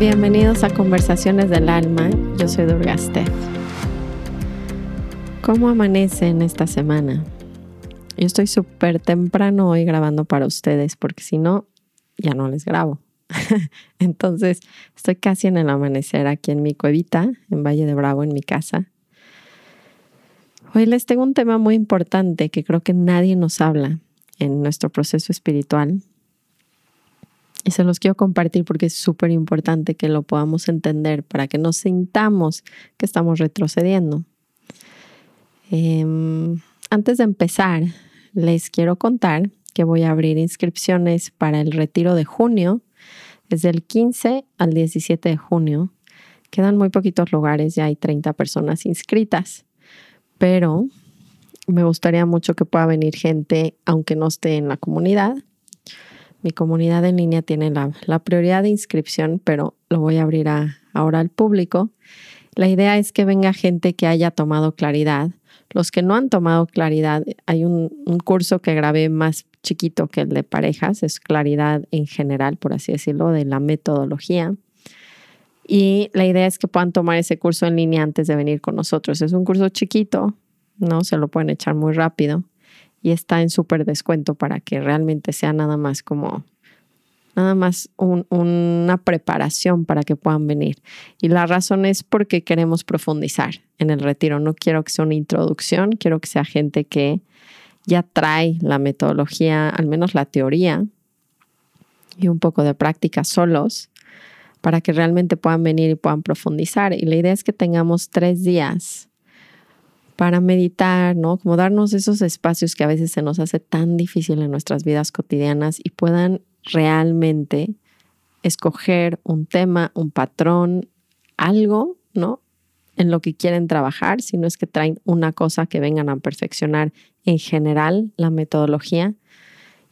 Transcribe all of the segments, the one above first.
Bienvenidos a Conversaciones del Alma. Yo soy Durga Steph. ¿Cómo amanece en esta semana? Yo estoy súper temprano hoy grabando para ustedes porque si no, ya no les grabo. Entonces, estoy casi en el amanecer aquí en mi cuevita, en Valle de Bravo, en mi casa. Hoy les tengo un tema muy importante que creo que nadie nos habla en nuestro proceso espiritual y se los quiero compartir porque es súper importante que lo podamos entender para que no sintamos que estamos retrocediendo. Em, antes de empezar, les quiero contar que voy a abrir inscripciones para el retiro de junio. Es del 15 al 17 de junio. Quedan muy poquitos lugares, ya hay 30 personas inscritas, pero me gustaría mucho que pueda venir gente, aunque no esté en la comunidad, mi comunidad en línea tiene la, prioridad de inscripción, pero lo voy a abrir ahora al público. La idea es que venga gente que haya tomado claridad. Los que no han tomado claridad, hay un, un curso que grabé más chiquito que el de parejas, es claridad en general, por así decirlo, de la metodología. Y la idea es que puedan tomar ese curso en línea antes de venir con nosotros. Es un curso chiquito, ¿no? Se lo pueden echar muy rápido y está en súper descuento para que realmente sea nada más como nada más una preparación para que puedan venir. Y la razón es porque queremos profundizar en el retiro. No quiero que sea una introducción, quiero que sea gente que ya trae la metodología, al menos la teoría y un poco de práctica solos para que realmente puedan venir y puedan profundizar. Y la idea es que tengamos tres días para meditar, ¿no? Como darnos esos espacios que a veces se nos hace tan difícil en nuestras vidas cotidianas y puedan realmente escoger un tema, un patrón, algo, ¿no? En lo que quieren trabajar, si no es que traen una cosa que vengan a perfeccionar en general la metodología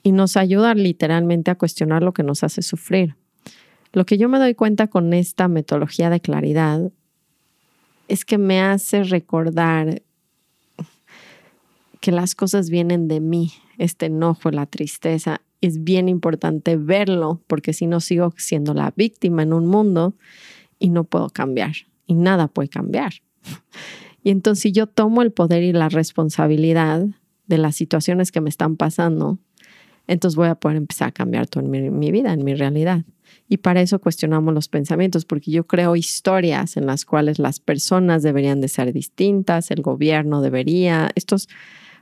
y nos ayuda literalmente a cuestionar lo que nos hace sufrir. Lo que yo me doy cuenta con esta metodología de claridad es que me hace recordar que las cosas vienen de mí, este enojo, la tristeza. Es bien importante verlo porque si no sigo siendo la víctima en un mundo y no puedo cambiar y nada puede cambiar. Y entonces si yo tomo el poder y la responsabilidad de las situaciones que me están pasando, entonces voy a poder empezar a cambiar todo en mi, vida, en mi realidad. Y para eso cuestionamos los pensamientos, porque yo creo historias en las cuales las personas deberían de ser distintas, el gobierno debería, estos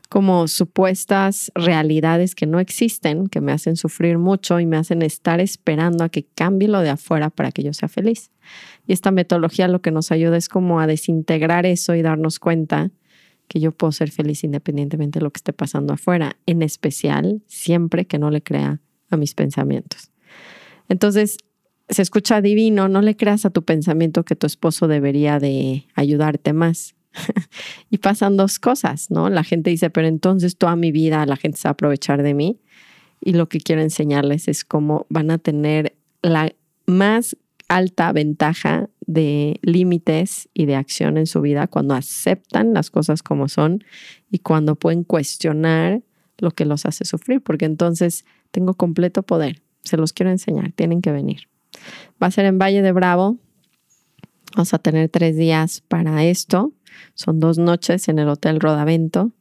como supuestas realidades que no existen, que me hacen sufrir mucho y me hacen estar esperando a que cambie lo de afuera para que yo sea feliz. Y esta metodología lo que nos ayuda es como a desintegrar eso y darnos cuenta que yo puedo ser feliz independientemente de lo que esté pasando afuera, en especial siempre que no le crea a mis pensamientos. Entonces, se escucha divino, no le creas a tu pensamiento que tu esposo debería de ayudarte más. y pasan dos cosas, ¿no? La gente dice, pero entonces toda mi vida la gente se va a aprovechar de mí. Y lo que quiero enseñarles es cómo van a tener la más alta ventaja de límites y de acción en su vida cuando aceptan las cosas como son y cuando pueden cuestionar lo que los hace sufrir, porque entonces tengo completo poder. Se los quiero enseñar, tienen que venir. Va a ser en Valle de Bravo. Vamos a tener tres días para esto. Son dos noches en el Hotel Rodavento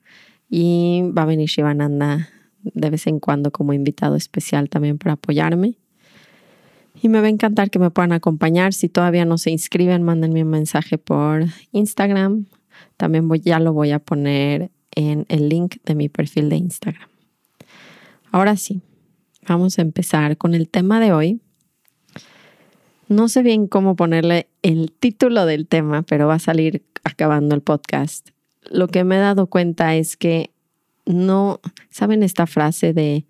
y va a venir Shivananda de vez en cuando como invitado especial también para apoyarme. Y me va a encantar que me puedan acompañar. Si todavía no se inscriben, mándenme un mensaje por Instagram. También voy, ya lo voy a poner en el link de mi perfil de Instagram. Ahora sí, vamos a empezar con el tema de hoy. No sé bien cómo ponerle el título del tema, pero va a salir acabando el podcast, lo que me he dado cuenta es que no, ¿saben esta frase de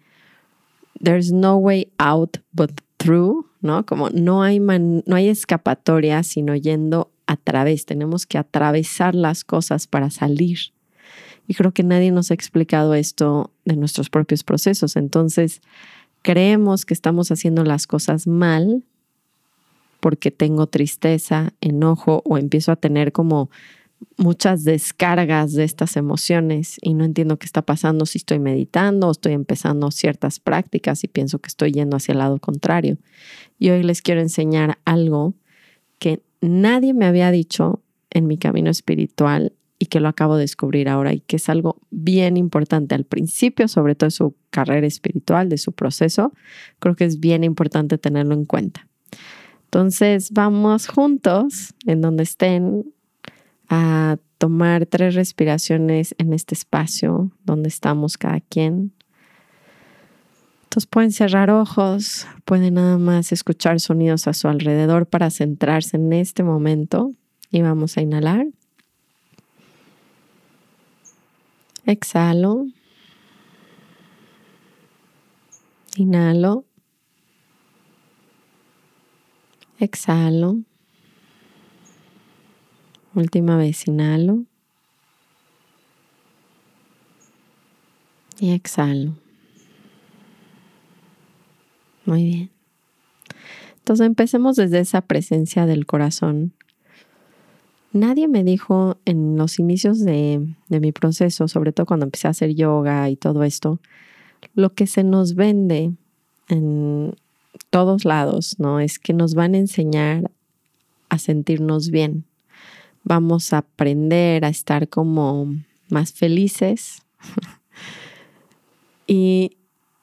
there's no way out but through? ¿No? Como no hay, no hay escapatoria sino yendo a través. Tenemos que atravesar las cosas para salir. Y creo que nadie nos ha explicado esto de nuestros propios procesos. Entonces, creemos que estamos haciendo las cosas mal porque tengo tristeza, enojo o empiezo a tener como muchas descargas de estas emociones y no entiendo qué está pasando si estoy meditando o estoy empezando ciertas prácticas y pienso que estoy yendo hacia el lado contrario. Y hoy les quiero enseñar algo que nadie me había dicho en mi camino espiritual y que lo acabo de descubrir ahora y que es algo bien importante al principio, sobre todo de su carrera espiritual, de su proceso, creo que es bien importante tenerlo en cuenta. Entonces vamos juntos en donde estén a tomar tres respiraciones en este espacio donde estamos cada quien. Entonces pueden cerrar ojos, pueden nada más escuchar sonidos a su alrededor para centrarse en este momento y vamos a inhalar. Exhalo. Inhalo. Exhalo. Última vez, inhalo. Y exhalo. Muy bien. Entonces empecemos desde esa presencia del corazón. Nadie me dijo en los inicios de, de, mi proceso, sobre todo cuando empecé a hacer yoga y todo esto, lo que se nos vende en todos lados, ¿no? Es que nos van a enseñar a sentirnos bien vamos a aprender a estar como más felices. y,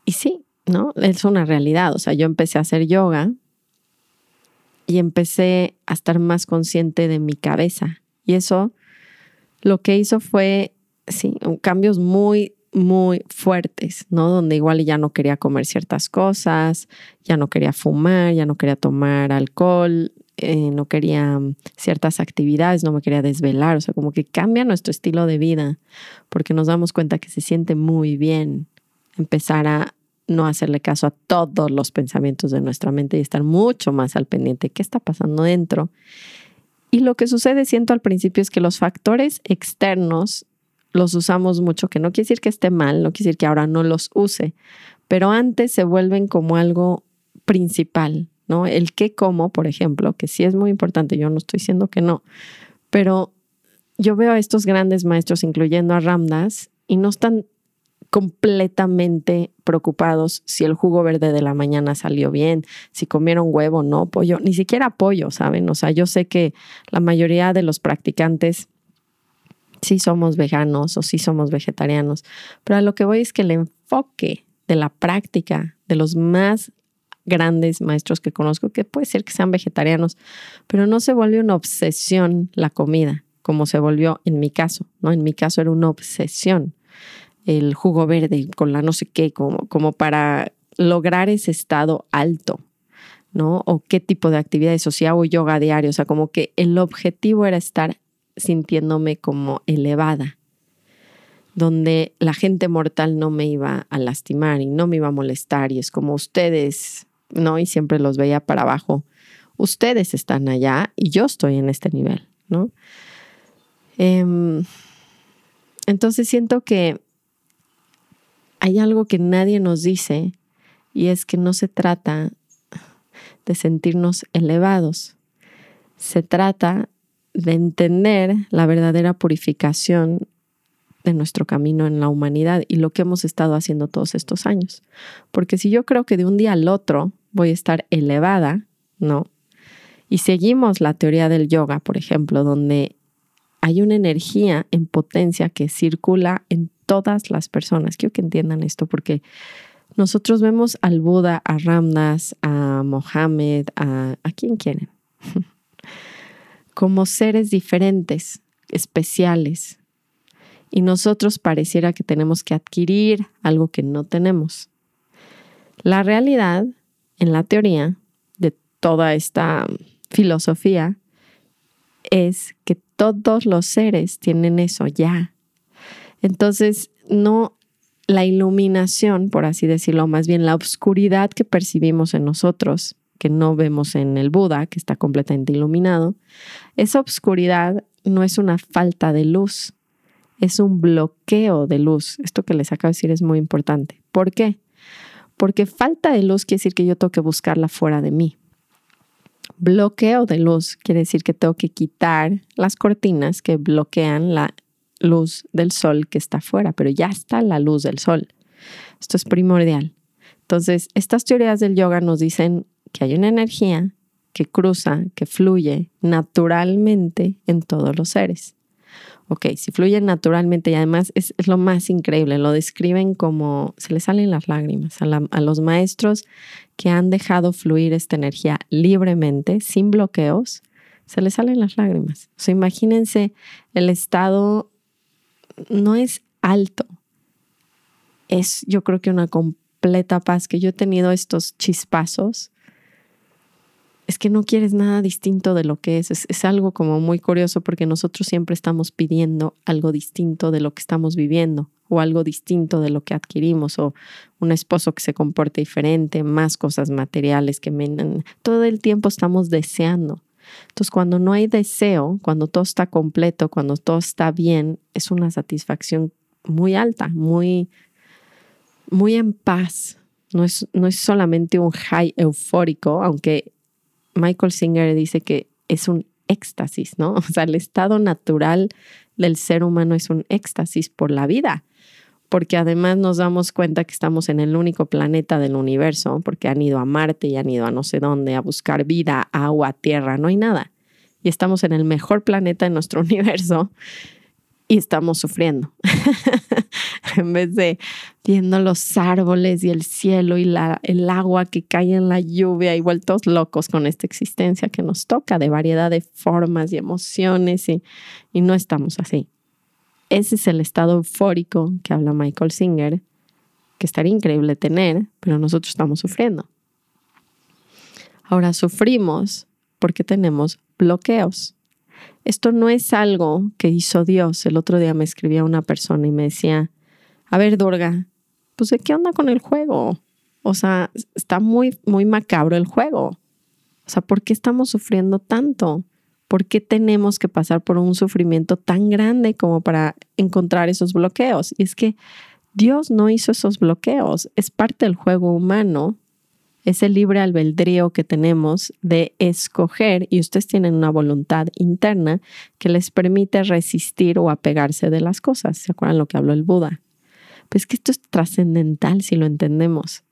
y sí, ¿no? Es una realidad. O sea, yo empecé a hacer yoga y empecé a estar más consciente de mi cabeza. Y eso lo que hizo fue, sí, cambios muy, muy fuertes, ¿no? Donde igual ya no quería comer ciertas cosas, ya no quería fumar, ya no quería tomar alcohol, eh, no quería mm, ciertas actividades, no me quería desvelar, o sea, como que cambia nuestro estilo de vida, porque nos damos cuenta que se siente muy bien empezar a no hacerle caso a todos los pensamientos de nuestra mente y estar mucho más al pendiente qué está pasando dentro. Y lo que sucede, siento al principio, es que los factores externos los usamos mucho, que no quiere decir que esté mal, no quiere decir que ahora no los use, pero antes se vuelven como algo principal, ¿no? El qué como, por ejemplo, que sí es muy importante, yo no estoy diciendo que no, pero yo veo a estos grandes maestros, incluyendo a Ramdas, y no están completamente preocupados si el jugo verde de la mañana salió bien, si comieron huevo, no, pollo, ni siquiera pollo, ¿saben? O sea, yo sé que la mayoría de los practicantes sí somos veganos o sí somos vegetarianos, pero a lo que voy es que el enfoque de la práctica de los más grandes maestros que conozco que puede ser que sean vegetarianos, pero no se vuelve una obsesión la comida, como se volvió en mi caso, ¿no? En mi caso era una obsesión el jugo verde con la no sé qué, como, como para lograr ese estado alto, ¿no? O qué tipo de actividades, o si hago yoga diario, o sea, como que el objetivo era estar sintiéndome como elevada, donde la gente mortal no me iba a lastimar y no me iba a molestar y es como ustedes ¿no? Y siempre los veía para abajo. Ustedes están allá y yo estoy en este nivel, ¿no? Em, entonces siento que hay algo que nadie nos dice y es que no se trata de sentirnos elevados, se trata de entender la verdadera purificación de nuestro camino en la humanidad y lo que hemos estado haciendo todos estos años. Porque si yo creo que de un día al otro voy a estar elevada, ¿no? Y seguimos la teoría del yoga, por ejemplo, donde hay una energía en potencia que circula en todas las personas. Quiero que entiendan esto porque nosotros vemos al Buda, a Ramdas, a Mohammed, a, a quien quieren, como seres diferentes, especiales. Y nosotros pareciera que tenemos que adquirir algo que no tenemos. La realidad en la teoría de toda esta filosofía es que todos los seres tienen eso ya. Entonces, no la iluminación, por así decirlo, más bien la oscuridad que percibimos en nosotros, que no vemos en el Buda, que está completamente iluminado, esa oscuridad no es una falta de luz, es un bloqueo de luz. Esto que les acabo de decir es muy importante. ¿Por qué? Porque falta de luz quiere decir que yo tengo que buscarla fuera de mí. Bloqueo de luz quiere decir que tengo que quitar las cortinas que bloquean la luz del sol que está afuera, pero ya está la luz del sol. Esto es primordial. Entonces, estas teorías del yoga nos dicen que hay una energía que cruza, que fluye naturalmente en todos los seres. Ok, si fluye naturalmente y además es, lo más increíble, lo describen como se le salen las lágrimas a, los maestros que han dejado fluir esta energía libremente, sin bloqueos, se les salen las lágrimas. O sea, imagínense el estado, no es alto, es yo creo que una completa paz, que yo he tenido estos chispazos es que no quieres nada distinto de lo que es. es. algo como muy curioso porque nosotros siempre estamos pidiendo algo distinto de lo que estamos viviendo o algo distinto de lo que adquirimos o un esposo que se comporte diferente, más cosas materiales que me... Todo el tiempo estamos deseando. Entonces, cuando no hay deseo, cuando todo está completo, cuando todo está bien, es una satisfacción muy alta, muy, muy en paz. No es, no es solamente un high eufórico, aunque Michael Singer dice que es un éxtasis, ¿no? O sea, el estado natural del ser humano es un éxtasis por la vida, porque además nos damos cuenta que estamos en el único planeta del universo, porque han ido a Marte y han ido a no sé dónde a buscar vida, agua, tierra, no hay nada. Y estamos en el mejor planeta de nuestro universo y estamos sufriendo. en vez de viendo los árboles y el cielo y la, el agua que cae en la lluvia y vueltos locos con esta existencia que nos toca de variedad de formas y emociones y, y no estamos así. Ese es el estado eufórico que habla Michael Singer, que estaría increíble tener, pero nosotros estamos sufriendo. Ahora sufrimos porque tenemos bloqueos. Esto no es algo que hizo Dios. El otro día me escribía una persona y me decía, a ver, Durga, pues ¿de qué onda con el juego? O sea, está muy, muy macabro el juego. O sea, ¿por qué estamos sufriendo tanto? ¿Por qué tenemos que pasar por un sufrimiento tan grande como para encontrar esos bloqueos? Y es que Dios no hizo esos bloqueos, es parte del juego humano ese libre albedrío que tenemos de escoger y ustedes tienen una voluntad interna que les permite resistir o apegarse de las cosas. ¿Se acuerdan lo que habló el Buda? Pues que esto es trascendental si lo entendemos.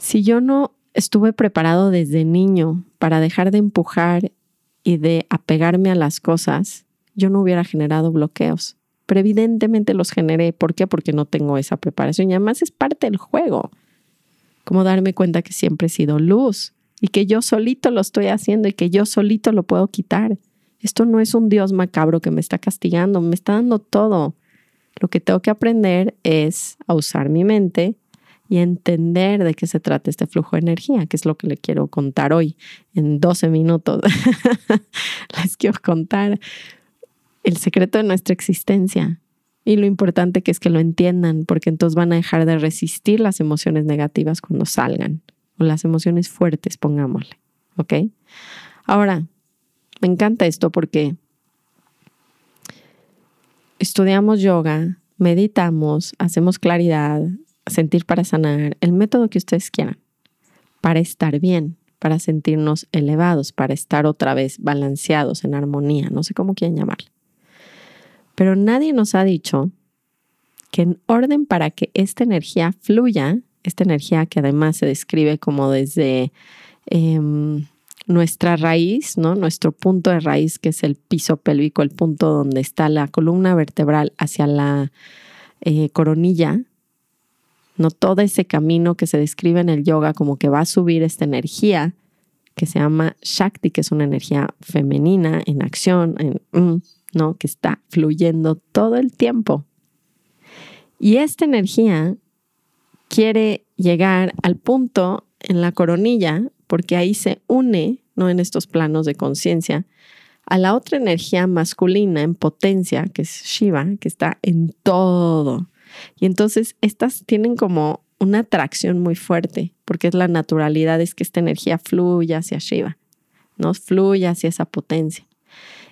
Si yo no estuve preparado desde niño para dejar de empujar y de apegarme a las cosas, yo no hubiera generado bloqueos. Pero evidentemente los generé. ¿Por qué? Porque no tengo esa preparación. Y además es parte del juego como darme cuenta que siempre he sido luz y que yo solito lo estoy haciendo y que yo solito lo puedo quitar. Esto no es un Dios macabro que me está castigando, me está dando todo. Lo que tengo que aprender es a usar mi mente y entender de qué se trata este flujo de energía, que es lo que le quiero contar hoy en 12 minutos. Les quiero contar el secreto de nuestra existencia, y lo importante que es que lo entiendan, porque entonces van a dejar de resistir las emociones negativas cuando salgan, o las emociones fuertes, pongámosle. ¿Ok? Ahora, me encanta esto porque estudiamos yoga, meditamos, hacemos claridad, sentir para sanar, el método que ustedes quieran, para estar bien, para sentirnos elevados, para estar otra vez balanceados en armonía, no sé cómo quieren llamarle. Pero nadie nos ha dicho que en orden para que esta energía fluya, esta energía que además se describe como desde em, nuestra raíz, ¿no? Nuestro punto de raíz, que es el piso pélvico, el punto donde está la columna vertebral hacia la eh, coronilla, no todo ese camino que se describe en el yoga como que va a subir esta energía que se llama Shakti, que es una energía femenina en acción, en, mm, ¿no? Que está fluyendo todo el tiempo. Y esta energía quiere llegar al punto en la coronilla, porque ahí se une, ¿no? En estos planos de conciencia, a la otra energía masculina en potencia, que es Shiva, que está en todo. Y entonces estas tienen como una atracción muy fuerte, porque es la naturalidad, es que esta energía fluya hacia Shiva, ¿no? Fluya hacia esa potencia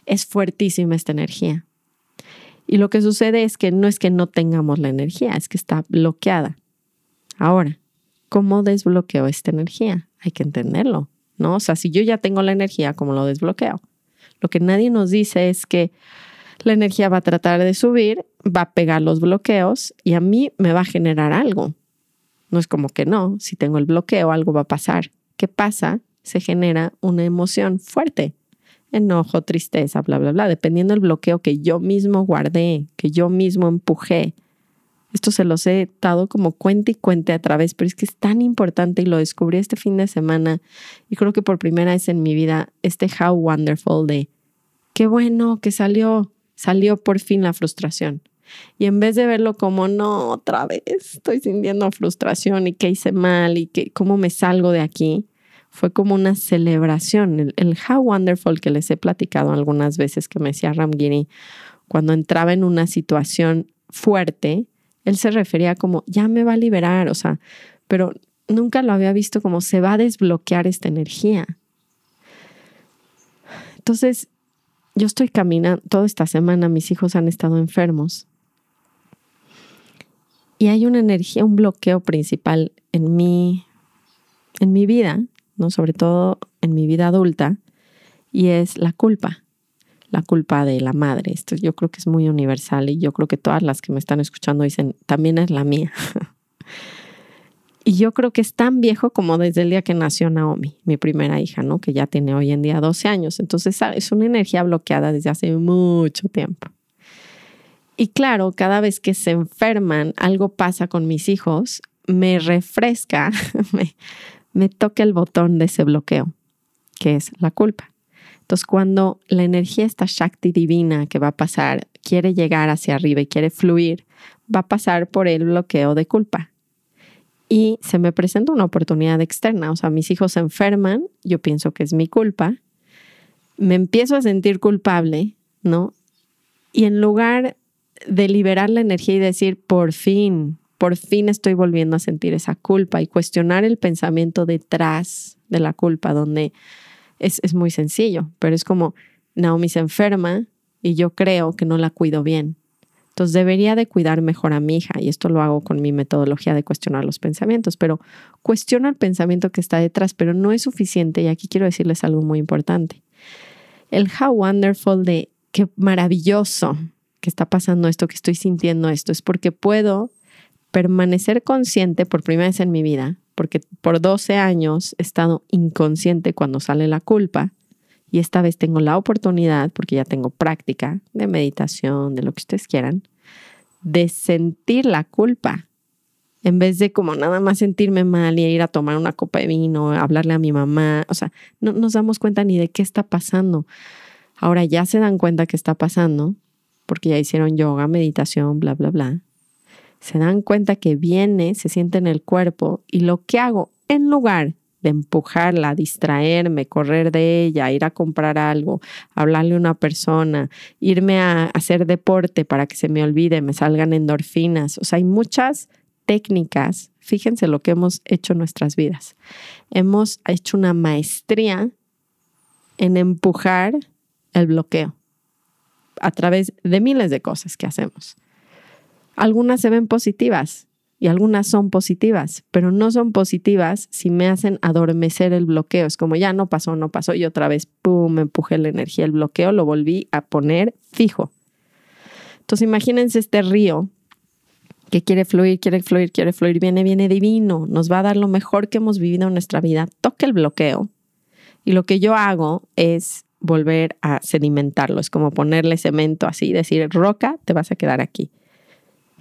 es fuertísima esta energía. Y lo que sucede es que no es que no tengamos la energía, es que está bloqueada. Ahora, ¿cómo desbloqueo esta energía? Hay que entenderlo. ¿no? O sea, si yo ya tengo la energía, ¿cómo lo desbloqueo? Lo que nadie nos dice es que la energía va a tratar de subir, va a pegar los bloqueos y a mí me va a generar algo. No es como que no, si tengo el bloqueo, algo va a pasar. ¿Qué pasa? Se genera una emoción fuerte. Enojo, tristeza, bla, bla, bla, dependiendo del bloqueo que yo mismo guardé, que yo mismo empujé. Esto se los he dado como cuente y cuente a través, pero es que es tan importante y lo descubrí este fin de semana y creo que por primera vez en mi vida, este how wonderful de qué bueno que salió, salió por fin la frustración. Y en vez de verlo como, no, otra vez estoy sintiendo frustración y qué hice mal y que, cómo me salgo de aquí, fue como una celebración. El, How Wonderful que les he platicado algunas veces que me decía Ramgiri, cuando entraba en una situación fuerte, él se refería como, ya me va a liberar, o sea, pero nunca lo había visto como se va a desbloquear esta energía. Entonces, yo estoy caminando, toda esta semana mis hijos han estado enfermos y hay una energía, un bloqueo principal en mi, en mi vida, ¿no? sobre todo en mi vida adulta, y es la culpa, la culpa de la madre. Esto yo creo que es muy universal y yo creo que todas las que me están escuchando dicen, también es la mía. y yo creo que es tan viejo como desde el día que nació Naomi, mi primera hija, ¿no? que ya tiene hoy en día 12 años. Entonces es una energía bloqueada desde hace mucho tiempo. Y claro, cada vez que se enferman, algo pasa con mis hijos, me refresca, me, toca el botón de ese bloqueo, que es la culpa. Entonces, cuando la energía, esta Shakti divina que va a pasar, quiere llegar hacia arriba y quiere fluir, va a pasar por el bloqueo de culpa. Y se me presenta una oportunidad externa. O sea, mis hijos se enferman, yo pienso que es mi culpa, me empiezo a sentir culpable, ¿no? Y en lugar de liberar la energía y decir, por fin, por fin estoy volviendo a sentir esa culpa y cuestionar el pensamiento detrás de la culpa, donde es, es muy sencillo, pero es como Naomi se enferma y yo creo que no la cuido bien. Entonces debería de cuidar mejor a mi hija y esto lo hago con mi metodología de cuestionar los pensamientos, pero cuestiono el pensamiento que está detrás, pero no es suficiente y aquí quiero decirles algo muy importante. El how wonderful de qué maravilloso que está pasando esto, que estoy sintiendo esto, es porque puedo permanecer consciente por primera vez en mi vida, porque por 12 años he estado inconsciente cuando sale la culpa y esta vez tengo la oportunidad, porque ya tengo práctica de meditación, de lo que ustedes quieran, de sentir la culpa. En vez de como nada más sentirme mal y ir a tomar una copa de vino, hablarle a mi mamá, o sea, no nos damos cuenta ni de qué está pasando. Ahora ya se dan cuenta que está pasando, porque ya hicieron yoga, meditación, bla, bla, bla, se dan cuenta que viene, se siente en el cuerpo y lo que hago en lugar de empujarla, distraerme, correr de ella, ir a comprar algo, hablarle a una persona, irme a hacer deporte para que se me olvide, me salgan endorfinas. O sea, hay muchas técnicas. Fíjense lo que hemos hecho en nuestras vidas. Hemos hecho una maestría en empujar el bloqueo a través de miles de cosas que hacemos. Algunas se ven positivas y algunas son positivas, pero no son positivas si me hacen adormecer el bloqueo. Es como ya no pasó, no pasó y otra vez, ¡pum!, me empujé la energía, el bloqueo lo volví a poner fijo. Entonces imagínense este río que quiere fluir, quiere fluir, quiere fluir, viene, viene divino, nos va a dar lo mejor que hemos vivido en nuestra vida, toca el bloqueo. Y lo que yo hago es volver a sedimentarlo. Es como ponerle cemento así, decir, roca, te vas a quedar aquí.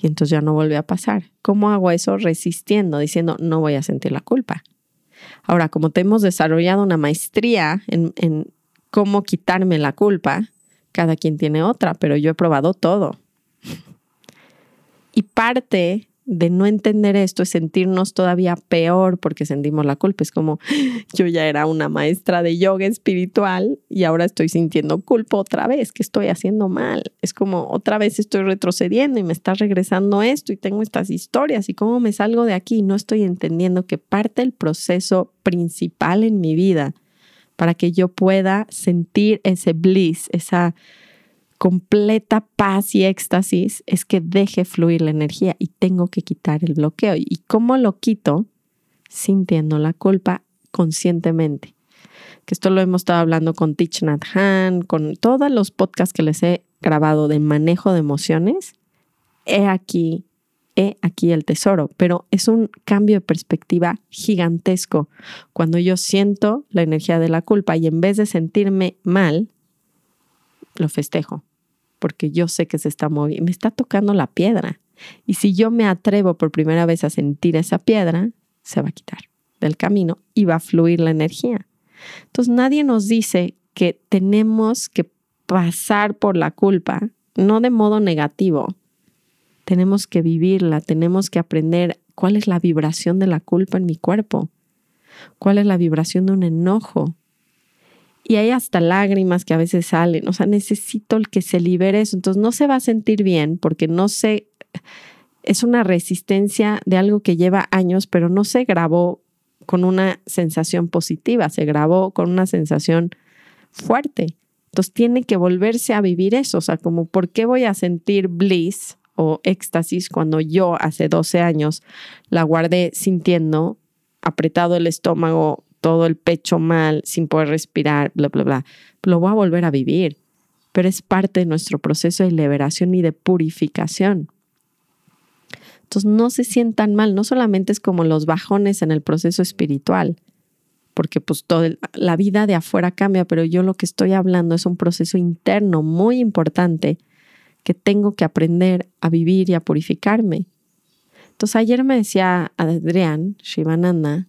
Y entonces ya no vuelve a pasar. ¿Cómo hago eso? Resistiendo, diciendo, no voy a sentir la culpa. Ahora, como te hemos desarrollado una maestría en, en cómo quitarme la culpa, cada quien tiene otra, pero yo he probado todo. Y parte de no entender esto es sentirnos todavía peor porque sentimos la culpa. Es como yo ya era una maestra de yoga espiritual y ahora estoy sintiendo culpa otra vez, que estoy haciendo mal. Es como otra vez estoy retrocediendo y me está regresando esto y tengo estas historias y cómo me salgo de aquí. No estoy entendiendo que parte del proceso principal en mi vida para que yo pueda sentir ese bliss, esa completa paz y éxtasis es que deje fluir la energía y tengo que quitar el bloqueo. ¿Y cómo lo quito? Sintiendo la culpa conscientemente. que esto lo hemos estado hablando con Teach Nat Han, con todos los podcasts que les he grabado de manejo de emociones, he aquí, he aquí el tesoro, pero es un cambio de perspectiva gigantesco cuando yo siento la energía de la culpa y en vez de sentirme mal, lo festejo, porque yo sé que se está moviendo, me está tocando la piedra. Y si yo me atrevo por primera vez a sentir esa piedra, se va a quitar del camino y va a fluir la energía. Entonces nadie nos dice que tenemos que pasar por la culpa, no de modo negativo. Tenemos que vivirla, tenemos que aprender cuál es la vibración de la culpa en mi cuerpo, cuál es la vibración de un enojo. Y hay hasta lágrimas que a veces salen, o sea, necesito el que se libere eso. Entonces no se va a sentir bien porque no se, es una resistencia de algo que lleva años, pero no se grabó con una sensación positiva, se grabó con una sensación fuerte. Entonces tiene que volverse a vivir eso, o sea, como ¿por qué voy a sentir bliss o éxtasis cuando yo hace 12 años la guardé sintiendo apretado el estómago, todo el pecho mal, sin poder respirar, bla, bla, bla? Lo voy a volver a vivir, pero es parte de nuestro proceso de liberación y de purificación. Entonces no se sientan mal, no solamente es como los bajones en el proceso espiritual, porque pues toda la vida de afuera cambia, pero yo lo que estoy hablando es un proceso interno muy importante que tengo que aprender a vivir y a purificarme. Entonces ayer me decía Adrián Shivananda,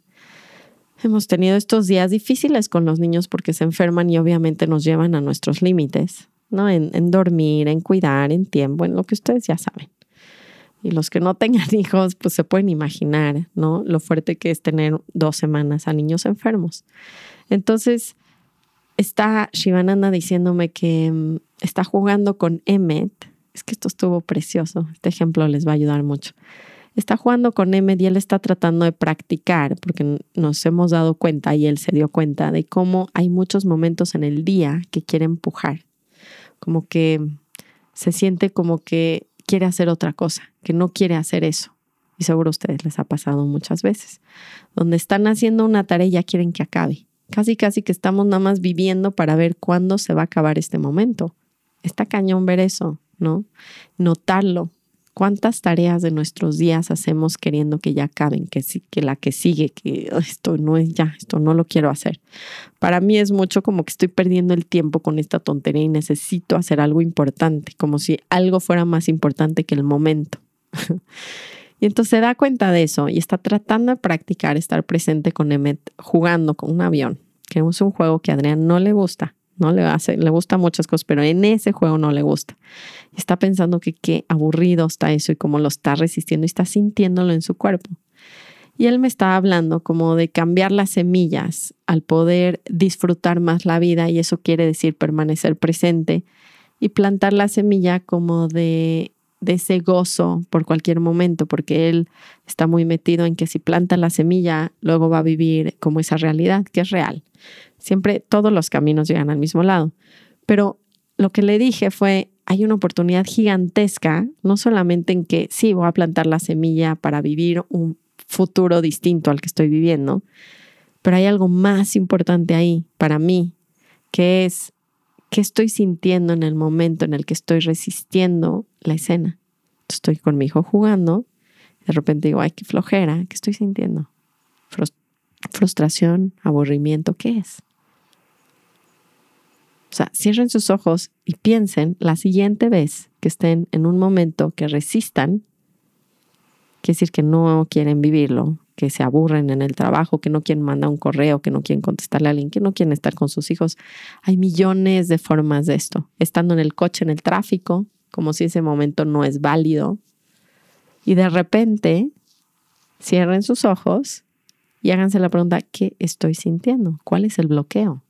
hemos tenido estos días difíciles con los niños porque se enferman y obviamente nos llevan a nuestros límites, ¿no? En, dormir, en cuidar, en tiempo, en lo que ustedes ya saben. Y los que no tengan hijos, pues se pueden imaginar, ¿no? Lo fuerte que es tener dos semanas a niños enfermos. Entonces, está Shivananda diciéndome que mm, está jugando con Emmet. Es que esto estuvo precioso. Este ejemplo les va a ayudar mucho. Está jugando con Emmet y él está tratando de practicar, porque nos hemos dado cuenta y él se dio cuenta de cómo hay muchos momentos en el día que quiere empujar. Como que se siente como que quiere hacer otra cosa, que no quiere hacer eso. Y seguro a ustedes les ha pasado muchas veces, donde están haciendo una tarea y ya quieren que acabe. Casi, casi que estamos nada más viviendo para ver cuándo se va a acabar este momento. Está cañón ver eso, ¿no? Notarlo, ¿Cuántas tareas de nuestros días hacemos queriendo que ya acaben, que, sí, que la que sigue, que esto no es ya, esto no lo quiero hacer? Para mí es mucho como que estoy perdiendo el tiempo con esta tontería y necesito hacer algo importante, como si algo fuera más importante que el momento. y entonces se da cuenta de eso y está tratando de practicar estar presente con Emmet jugando con un avión, que es un juego que a Adrián no le gusta ¿no? Le, hace, le gusta muchas cosas, pero en ese juego no le gusta. Está pensando que qué aburrido está eso y cómo lo está resistiendo y está sintiéndolo en su cuerpo. Y él me está hablando como de cambiar las semillas al poder disfrutar más la vida y eso quiere decir permanecer presente y plantar la semilla como de, de ese gozo por cualquier momento, porque él está muy metido en que si planta la semilla, luego va a vivir como esa realidad que es real. Siempre todos los caminos llegan al mismo lado. Pero lo que le dije fue, hay una oportunidad gigantesca, no solamente en que sí, voy a plantar la semilla para vivir un futuro distinto al que estoy viviendo, pero hay algo más importante ahí para mí, que es qué estoy sintiendo en el momento en el que estoy resistiendo la escena. Estoy con mi hijo jugando, de repente digo, ay, qué flojera, ¿qué estoy sintiendo? Frustración, aburrimiento, ¿qué es? O sea, cierren sus ojos y piensen la siguiente vez que estén en un momento que resistan, quiere decir que no quieren vivirlo, que se aburren en el trabajo, que no quieren mandar un correo, que no quieren contestarle a alguien, que no quieren estar con sus hijos. Hay millones de formas de esto. Estando en el coche, en el tráfico, como si ese momento no es válido. Y de repente, cierren sus ojos y háganse la pregunta, ¿qué estoy sintiendo? ¿Cuál es el bloqueo?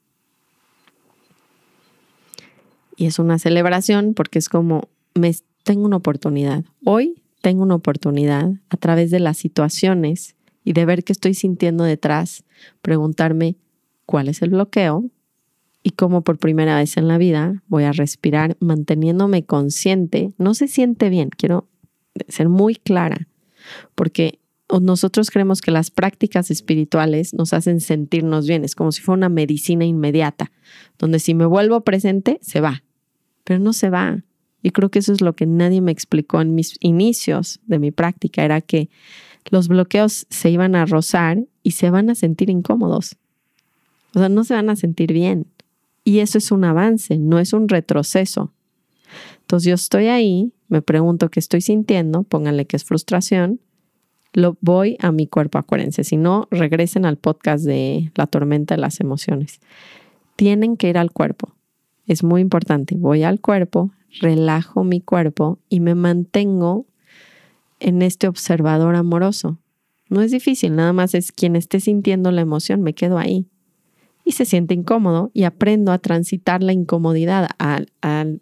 Y es una celebración porque es como, me, tengo una oportunidad. Hoy tengo una oportunidad a través de las situaciones y de ver qué estoy sintiendo detrás, preguntarme cuál es el bloqueo y cómo por primera vez en la vida voy a respirar manteniéndome consciente. No se siente bien, quiero ser muy clara, porque nosotros creemos que las prácticas espirituales nos hacen sentirnos bien, es como si fuera una medicina inmediata, donde si me vuelvo presente, se va, pero no se va. Y creo que eso es lo que nadie me explicó en mis inicios de mi práctica, era que los bloqueos se iban a rozar y se van a sentir incómodos. O sea, no se van a sentir bien. Y eso es un avance, no es un retroceso. Entonces yo estoy ahí, me pregunto qué estoy sintiendo, pónganle que es frustración, lo voy a mi cuerpo, acuérdense, si no, regresen al podcast de la tormenta de las emociones. Tienen que ir al cuerpo. Es muy importante. Voy al cuerpo, relajo mi cuerpo y me mantengo en este observador amoroso. No es difícil, nada más es quien esté sintiendo la emoción, me quedo ahí. Y se siente incómodo y aprendo a transitar la incomodidad, al,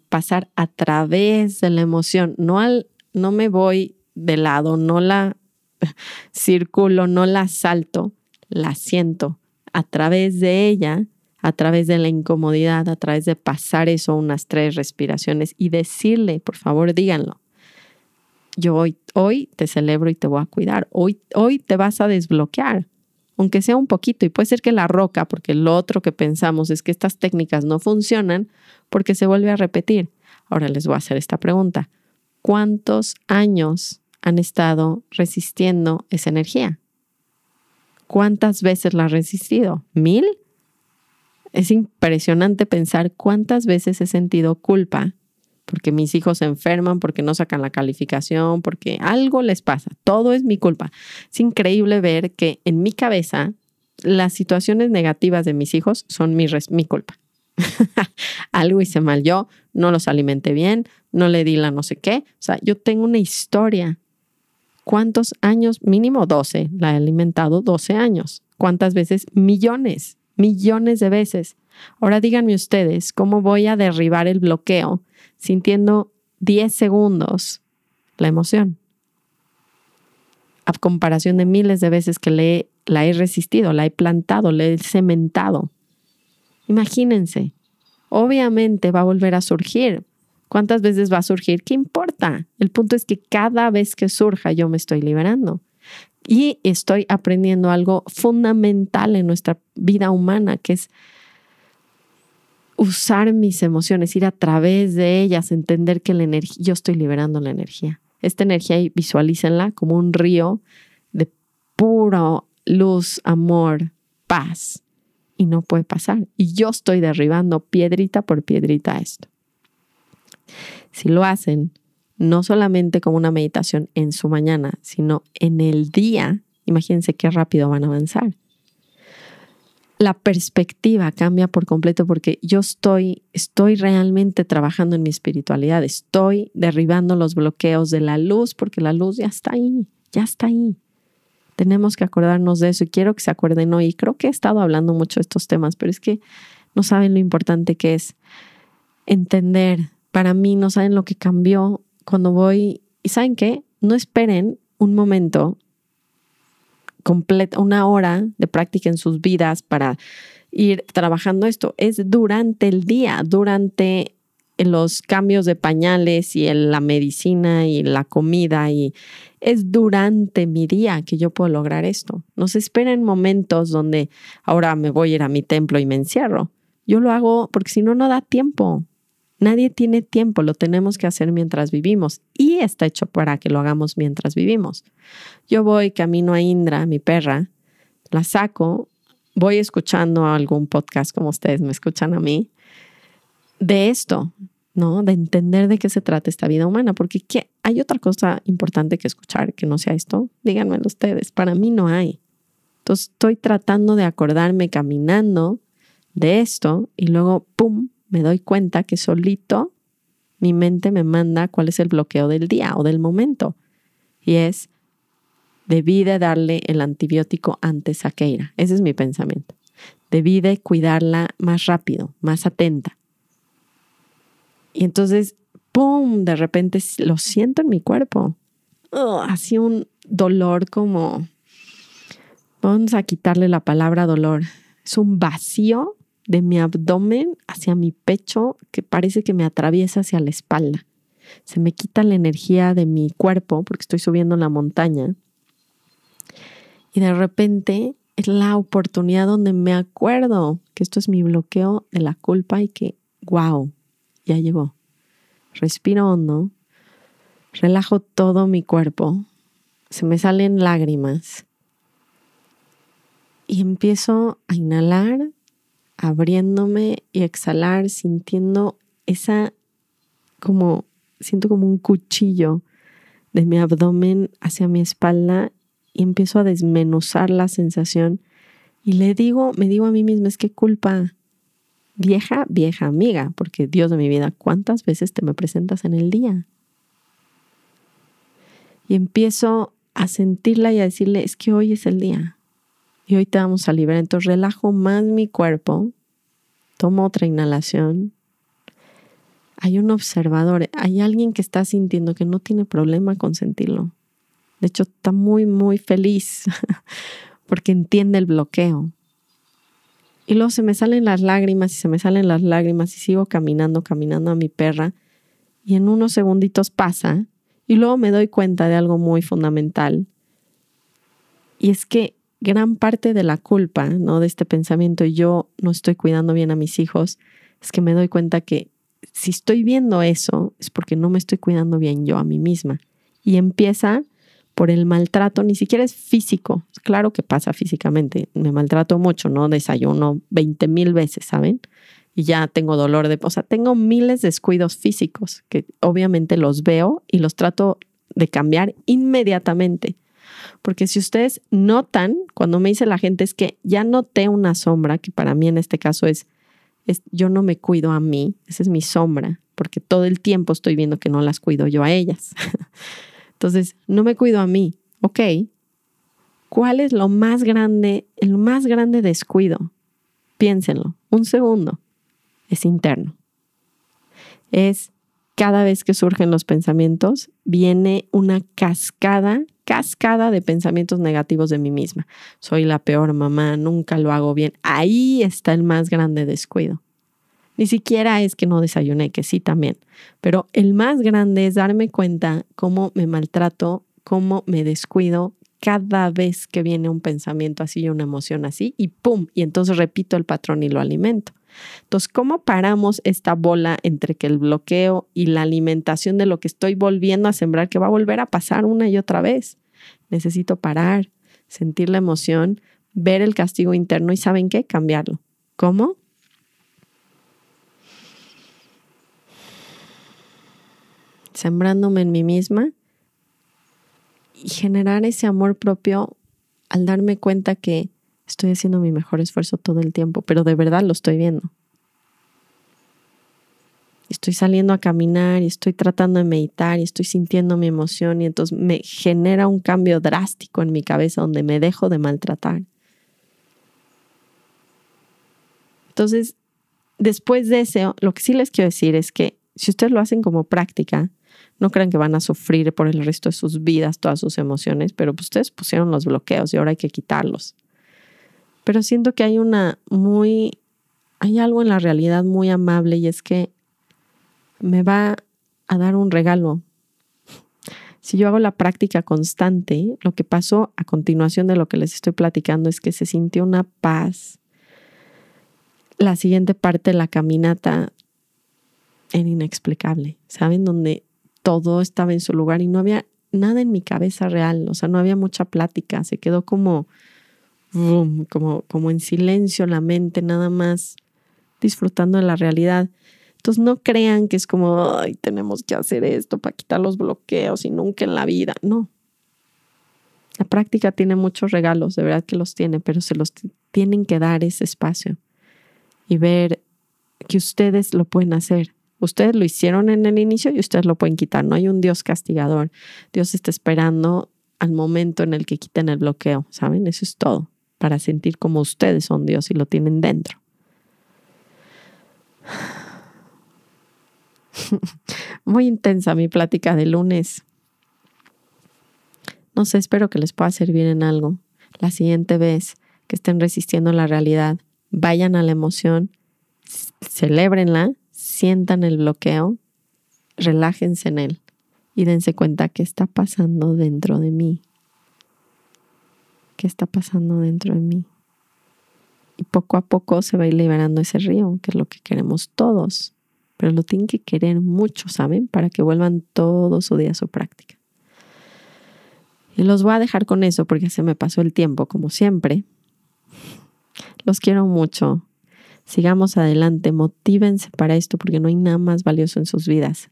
pasar a través de la emoción, no, al, no me voy de lado, no la circulo, no la salto, la siento a través de ella, a través de la incomodidad, a través de pasar eso unas tres respiraciones y decirle, por favor, díganlo. Yo hoy, hoy te celebro y te voy a cuidar. Hoy, hoy te vas a desbloquear, aunque sea un poquito. Y puede ser que la roca, porque lo otro que pensamos es que estas técnicas no funcionan porque se vuelve a repetir. Ahora les voy a hacer esta pregunta. ¿Cuántos años han estado resistiendo esa energía. ¿Cuántas veces la has resistido? ¿Mil? Es impresionante pensar cuántas veces he sentido culpa porque mis hijos se enferman, porque no sacan la calificación, porque algo les pasa. Todo es mi culpa. Es increíble ver que en mi cabeza las situaciones negativas de mis hijos son mi, mi culpa. algo hice mal yo, no los alimenté bien, no le di la no sé qué. O sea, yo tengo una historia ¿Cuántos años? Mínimo 12. La he alimentado 12 años. ¿Cuántas veces? Millones, millones de veces. Ahora díganme ustedes, ¿cómo voy a derribar el bloqueo sintiendo 10 segundos la emoción? A comparación de miles de veces que le, la he resistido, la he plantado, la he cementado. Imagínense, obviamente va a volver a surgir ¿Cuántas veces va a surgir? ¿Qué importa? El punto es que cada vez que surja yo me estoy liberando y estoy aprendiendo algo fundamental en nuestra vida humana, que es usar mis emociones, ir a través de ellas, entender que la energía, yo estoy liberando la energía. Esta energía visualícenla como un río de puro luz, amor, paz. Y no puede pasar. Y yo estoy derribando piedrita por piedrita esto. Si lo hacen, no solamente como una meditación en su mañana, sino en el día, imagínense qué rápido van a avanzar. La perspectiva cambia por completo porque yo estoy, estoy realmente trabajando en mi espiritualidad, estoy derribando los bloqueos de la luz porque la luz ya está ahí, ya está ahí. Tenemos que acordarnos de eso y quiero que se acuerden hoy. Creo que he estado hablando mucho de estos temas, pero es que no saben lo importante que es entender para mí no saben lo que cambió cuando voy. ¿Y saben qué? No esperen un momento completo, una hora de práctica en sus vidas para ir trabajando esto. Es durante el día, durante los cambios de pañales y la medicina y la comida y es durante mi día que yo puedo lograr esto. No se esperen momentos donde ahora me voy a ir a mi templo y me encierro. Yo lo hago porque si no, no da tiempo. Nadie tiene tiempo, lo tenemos que hacer mientras vivimos y está hecho para que lo hagamos mientras vivimos. Yo voy camino a Indra, mi perra, la saco, voy escuchando algún podcast como ustedes me escuchan a mí, de esto, ¿no? De entender de qué se trata esta vida humana, porque ¿qué? hay otra cosa importante que escuchar que no sea esto. Díganmelo ustedes, para mí no hay. Entonces estoy tratando de acordarme caminando de esto y luego, ¡pum!, me doy cuenta que solito mi mente me manda cuál es el bloqueo del día o del momento. Y es, debí de darle el antibiótico antes a Keira. Ese es mi pensamiento. Debí de cuidarla más rápido, más atenta. Y entonces, ¡pum! De repente lo siento en mi cuerpo. así un dolor como... Vamos a quitarle la palabra dolor. Es un vacío de mi abdomen hacia mi pecho que parece que me atraviesa hacia la espalda. Se me quita la energía de mi cuerpo porque estoy subiendo la montaña. Y de repente es la oportunidad donde me acuerdo que esto es mi bloqueo de la culpa y que, wow, ya llegó. Respiro hondo, relajo todo mi cuerpo, se me salen lágrimas y empiezo a inhalar, abriéndome y exhalar, sintiendo esa como, siento como un cuchillo de mi abdomen hacia mi espalda y empiezo a desmenuzar la sensación y le digo, me digo a mí misma, es que culpa, vieja, vieja amiga, porque Dios de mi vida, ¿cuántas veces te me presentas en el día? Y empiezo a sentirla y a decirle, es que hoy es el día y hoy te vamos a liberar. Entonces relajo más mi cuerpo, tomo otra inhalación. Hay un observador, hay alguien que está sintiendo que no tiene problema con sentirlo. De hecho, está muy, muy feliz porque entiende el bloqueo. Y luego se me salen las lágrimas y se me salen las lágrimas y sigo caminando, caminando a mi perra. Y en unos segunditos pasa y luego me doy cuenta de algo muy fundamental. Y es que gran parte de la culpa, ¿no? De este pensamiento, yo no estoy cuidando bien a mis hijos, es que me doy cuenta que si estoy viendo eso es porque no me estoy cuidando bien yo a mí misma. Y empieza por el maltrato, ni siquiera es físico. Claro que pasa físicamente. Me maltrato mucho, ¿no? Desayuno 20 mil veces, ¿saben? Y ya tengo dolor de... O sea, tengo miles de descuidos físicos que obviamente los veo y los trato de cambiar inmediatamente. Porque si ustedes notan, cuando me dice la gente es que ya noté una sombra, que para mí en este caso es, yo no me cuido a mí, esa es mi sombra, porque todo el tiempo estoy viendo que no las cuido yo a ellas. Entonces, no me cuido a mí. Ok, ¿cuál es lo más grande, el más grande descuido? Piénsenlo, un segundo. Es interno. Es cada vez que surgen los pensamientos, viene una cascada, cascada de pensamientos negativos de mí misma. Soy la peor mamá, nunca lo hago bien. Ahí está el más grande descuido. Ni siquiera es que no desayuné, que sí también. Pero el más grande es darme cuenta cómo me maltrato, cómo me descuido cada vez que viene un pensamiento así y una emoción así y ¡pum! Y entonces repito el patrón y lo alimento. Entonces, ¿cómo paramos esta bola entre que el bloqueo y la alimentación de lo que estoy volviendo a sembrar, que va a volver a pasar una y otra vez? Necesito parar, sentir la emoción, ver el castigo interno y ¿saben qué? Cambiarlo. ¿Cómo? sembrándome en mí misma y generar ese amor propio al darme cuenta que estoy haciendo mi mejor esfuerzo todo el tiempo, pero de verdad lo estoy viendo. Estoy saliendo a caminar y estoy tratando de meditar y estoy sintiendo mi emoción y entonces me genera un cambio drástico en mi cabeza donde me dejo de maltratar. Entonces, después de eso, lo que sí les quiero decir es que si ustedes lo hacen como práctica, no crean que van a sufrir por el resto de sus vidas todas sus emociones, pero pues, ustedes pusieron los bloqueos y ahora hay que quitarlos. Pero siento que hay una muy, hay algo en la realidad muy amable y es que me va a dar un regalo. Si yo hago la práctica constante, lo que pasó a continuación de lo que les estoy platicando es que se sintió una paz. La siguiente parte de la caminata era inexplicable, ¿saben? Donde todo estaba en su lugar y no había nada en mi cabeza real, o sea, no había mucha plática, se quedó como, como, como en silencio la mente, nada más disfrutando de la realidad. Entonces no crean que es como, tenemos que hacer esto para quitar los bloqueos y nunca en la vida, no. La práctica tiene muchos regalos, de verdad que los tiene, pero se los tienen que dar ese espacio y ver que ustedes lo pueden hacer Ustedes lo hicieron en el inicio y ustedes lo pueden quitar. No hay un Dios castigador. Dios está esperando al momento en el que quiten el bloqueo, ¿saben? Eso es todo, para sentir como ustedes son Dios y lo tienen dentro. Muy intensa mi plática de lunes. No sé, espero que les pueda servir en algo. La siguiente vez que estén resistiendo la realidad, vayan a la emoción, celébrenla sientan el bloqueo, relájense en él y dense cuenta qué está pasando dentro de mí. ¿Qué está pasando dentro de mí? Y poco a poco se va a ir liberando ese río, que es lo que queremos todos. Pero lo tienen que querer mucho, ¿saben? Para que vuelvan todo su día a su práctica. Y los voy a dejar con eso porque se me pasó el tiempo, como siempre. Los quiero mucho. Sigamos adelante, motívense para esto porque no hay nada más valioso en sus vidas.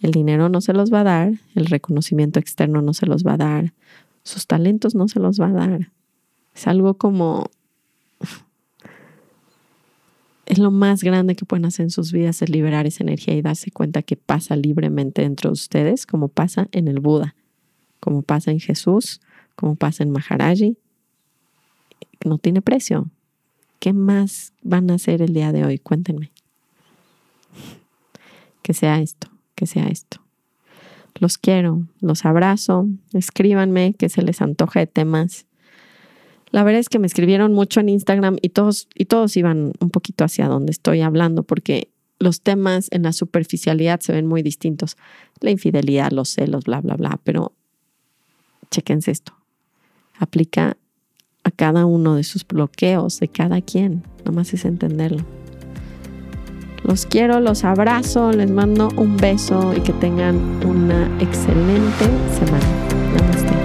El dinero no se los va a dar, el reconocimiento externo no se los va a dar, sus talentos no se los va a dar. Es algo como... Es lo más grande que pueden hacer en sus vidas, es liberar esa energía y darse cuenta que pasa libremente dentro de ustedes, como pasa en el Buda, como pasa en Jesús, como pasa en Maharaji. No tiene precio. ¿Qué más van a hacer el día de hoy? Cuéntenme. Que sea esto, que sea esto. Los quiero, los abrazo, escríbanme que se les antoja de temas. La verdad es que me escribieron mucho en Instagram y todos, y todos iban un poquito hacia donde estoy hablando porque los temas en la superficialidad se ven muy distintos. La infidelidad, los celos, bla, bla, bla, pero chequense esto. Aplica a cada uno de sus bloqueos, de cada quien. Nomás es entenderlo. Los quiero, los abrazo, les mando un beso y que tengan una excelente semana.